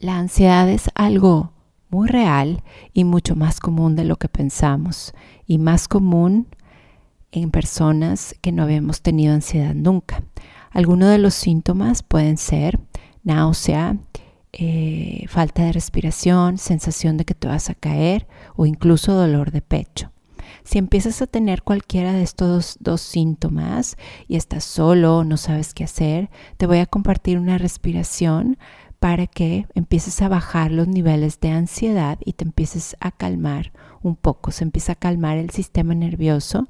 La ansiedad es algo muy real y mucho más común de lo que pensamos y más común en personas que no habíamos tenido ansiedad nunca. Algunos de los síntomas pueden ser náusea, eh, falta de respiración, sensación de que te vas a caer o incluso dolor de pecho. Si empiezas a tener cualquiera de estos dos, síntomas y estás solo, no sabes qué hacer, te voy a compartir una respiración para que empieces a bajar los niveles de ansiedad y te empieces a calmar un poco. Se empieza a calmar el sistema nervioso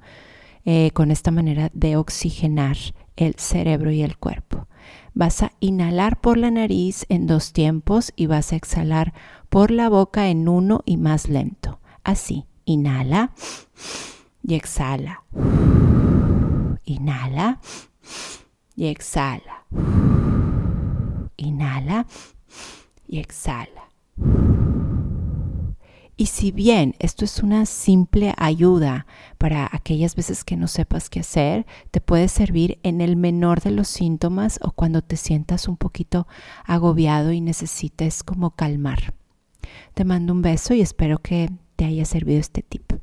eh, con esta manera de oxigenar el cerebro y el cuerpo. Vas a inhalar por la nariz en dos tiempos y vas a exhalar por la boca en uno y más lento. Así, inhala y exhala. Inhala y exhala. Inhala y exhala. Y si bien esto es una simple ayuda para aquellas veces que no sepas qué hacer, te puede servir en el menor de los síntomas o cuando te sientas un poquito agobiado y necesites como calmar. Te mando un beso y espero que te haya servido este tip.